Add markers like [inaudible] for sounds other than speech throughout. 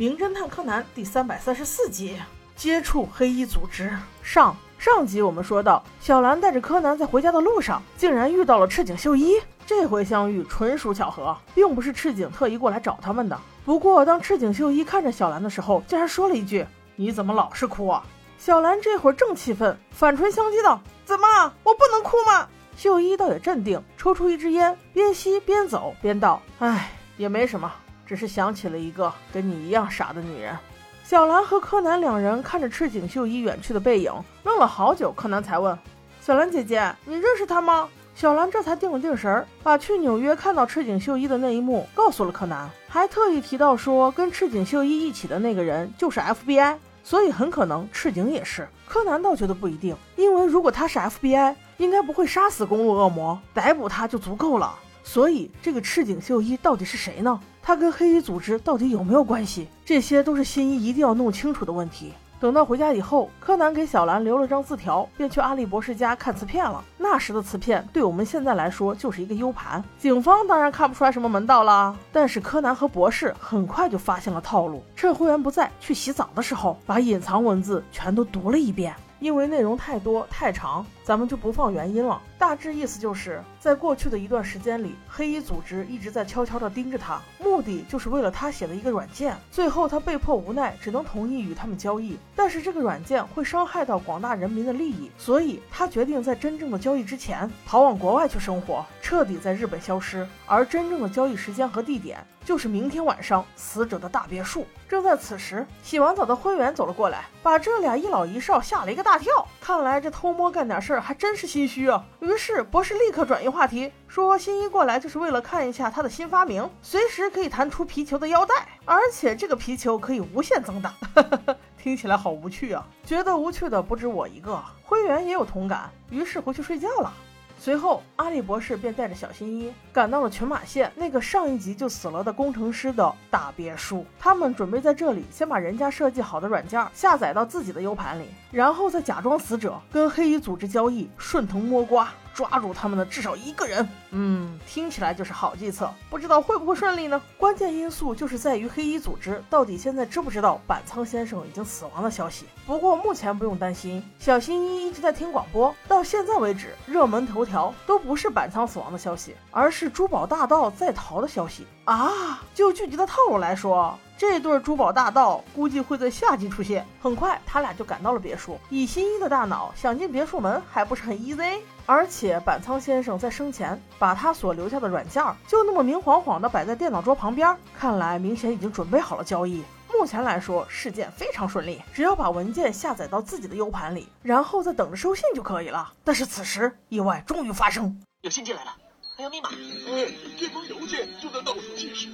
名侦探柯南》第三百三十四集：接触黑衣组织。上上集我们说到，小兰带着柯南在回家的路上，竟然遇到了赤井秀一。这回相遇纯属巧合，并不是赤井特意过来找他们的。不过，当赤井秀一看着小兰的时候，竟然说了一句：“你怎么老是哭啊？”小兰这会儿正气愤，反唇相讥道：“怎么，我不能哭吗？”秀一倒也镇定，抽出一支烟，边吸边走边道：“唉，也没什么。”只是想起了一个跟你一样傻的女人。小兰和柯南两人看着赤井秀一远去的背影，愣了好久。柯南才问：“小兰姐姐，你认识他吗？”小兰这才定了定神儿，把去纽约看到赤井秀一的那一幕告诉了柯南，还特意提到说，跟赤井秀一一起的那个人就是 FBI，所以很可能赤井也是。柯南倒觉得不一定，因为如果他是 FBI，应该不会杀死公路恶魔，逮捕他就足够了。所以这个赤井秀一到底是谁呢？他跟黑衣组织到底有没有关系？这些都是新一一定要弄清楚的问题。等到回家以后，柯南给小兰留了张字条，便去阿笠博士家看瓷片了。那时的瓷片对我们现在来说就是一个 U 盘，警方当然看不出来什么门道了。但是柯南和博士很快就发现了套路，趁灰原不在去洗澡的时候，把隐藏文字全都读了一遍。因为内容太多太长，咱们就不放原因了。大致意思就是在过去的一段时间里，黑衣组织一直在悄悄地盯着他，目的就是为了他写的一个软件。最后他被迫无奈，只能同意与他们交易。但是这个软件会伤害到广大人民的利益，所以他决定在真正的交易之前逃往国外去生活，彻底在日本消失。而真正的交易时间和地点就是明天晚上死者的大别墅。正在此时，洗完澡的灰原走了过来，把这俩一老一少吓了一个大跳。看来这偷摸干点事儿还真是心虚啊。于是博士立刻转移话题，说新一过来就是为了看一下他的新发明，随时可以弹出皮球的腰带，而且这个皮球可以无限增大。[laughs] 听起来好无趣啊！觉得无趣的不止我一个，灰原也有同感，于是回去睡觉了。随后，阿笠博士便带着小新一赶到了群马县那个上一集就死了的工程师的大别墅。他们准备在这里先把人家设计好的软件下载到自己的 U 盘里，然后再假装死者跟黑衣组织交易，顺藤摸瓜。抓住他们的至少一个人，嗯，听起来就是好计策，不知道会不会顺利呢？关键因素就是在于黑衣组织到底现在知不知道板仓先生已经死亡的消息。不过目前不用担心，小新一一直在听广播，到现在为止，热门头条都不是板仓死亡的消息，而是珠宝大盗在逃的消息啊！就剧集的套路来说。这对珠宝大盗估计会在夏季出现。很快，他俩就赶到了别墅。以新一的大脑想进别墅门还不是很 easy？而且板仓先生在生前把他所留下的软件就那么明晃晃的摆在电脑桌旁边，看来明显已经准备好了交易。目前来说，事件非常顺利，只要把文件下载到自己的 U 盘里，然后再等着收信就可以了。但是此时，意外终于发生，有信进来了，还有密码。呃，这封邮件就在倒数计时。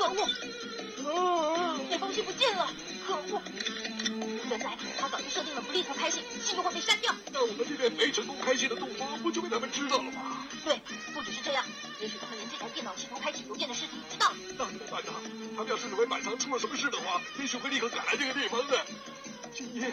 可恶！那封信不见了！可恶！原来他早就设定了不立刻开信，信就会被删掉。那我们这边没成功开信的洞方，不就被他们知道了吗？对，不只是这样，也许他们连这台电脑企图开启邮件的事情也知道。那怎么办呢？他们要是认为板仓出了什么事的话，也许会立刻赶来这个地方的。青衣，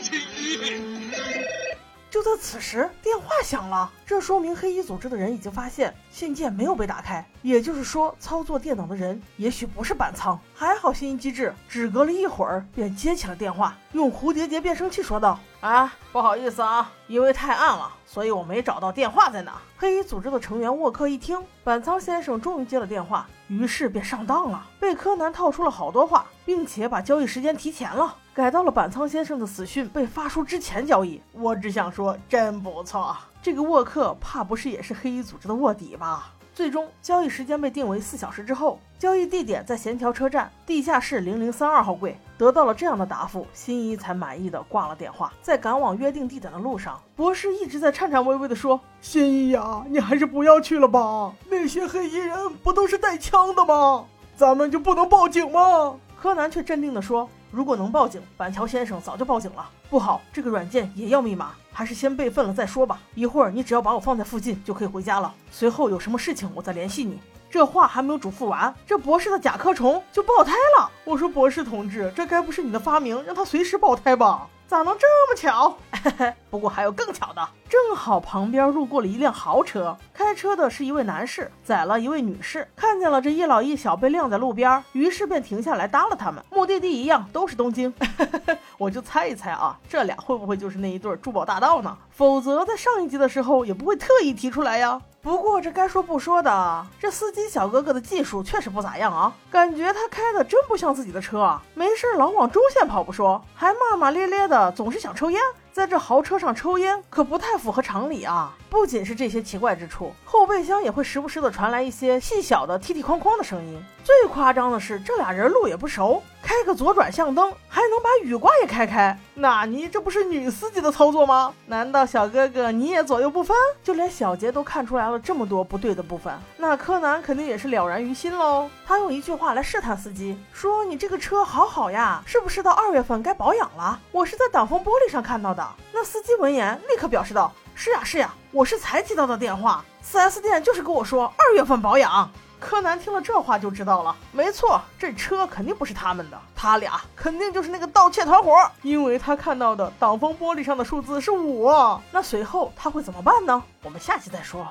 青衣。就在此时，电话响了，这说明黑衣组织的人已经发现信件没有被打开，也就是说，操作电脑的人也许不是板仓。还好信息机制，只隔了一会儿便接起了电话，用蝴蝶结变声器说道：“啊，不好意思啊，因为太暗了，所以我没找到电话在哪。”黑衣组织的成员沃克一听，板仓先生终于接了电话，于是便上当了，被柯南套出了好多话，并且把交易时间提前了。改到了板仓先生的死讯被发出之前交易，我只想说真不错。这个沃克怕不是也是黑衣组织的卧底吧？最终交易时间被定为四小时之后，交易地点在咸桥车站地下室零零三二号柜。得到了这样的答复，新一才满意的挂了电话。在赶往约定地点的路上，博士一直在颤颤巍巍的说：“新一呀，你还是不要去了吧，那些黑衣人不都是带枪的吗？咱们就不能报警吗？”柯南却镇定的说：“如果能报警，板桥先生早就报警了。不好，这个软件也要密码，还是先备份了再说吧。一会儿你只要把我放在附近，就可以回家了。随后有什么事情，我再联系你。”这话还没有嘱咐完，这博士的甲壳虫就爆胎了。我说：“博士同志，这该不是你的发明，让它随时爆胎吧？咋能这么巧？” [laughs] 不过还有更巧的，正好旁边路过了一辆豪车，开车的是一位男士，载了一位女士，看见了这一老一小被晾在路边，于是便停下来搭了他们。目的地一样，都是东京。[laughs] 我就猜一猜啊，这俩会不会就是那一对珠宝大盗呢？否则在上一集的时候也不会特意提出来呀。不过这该说不说的，这司机小哥哥的技术确实不咋样啊，感觉他开的真不像自己的车啊，没事老往中线跑不说，还骂骂咧咧的，总是想抽烟。在这豪车上抽烟可不太符合常理啊！不仅是这些奇怪之处，后备箱也会时不时的传来一些细小的踢踢哐哐的声音。最夸张的是，这俩人路也不熟，开个左转向灯还能把雨刮也开开。纳尼？这不是女司机的操作吗？难道小哥哥你也左右不分？就连小杰都看出来了这么多不对的部分，那柯南肯定也是了然于心喽。他用一句话来试探司机，说：“你这个车好好呀，是不是到二月份该保养了？我是在挡风玻璃上看到的。”那司机闻言立刻表示道：“是呀是呀，我是才接到的电话，4S 店就是跟我说二月份保养。”柯南听了这话就知道了，没错，这车肯定不是他们的，他俩肯定就是那个盗窃团伙，因为他看到的挡风玻璃上的数字是五。那随后他会怎么办呢？我们下期再说。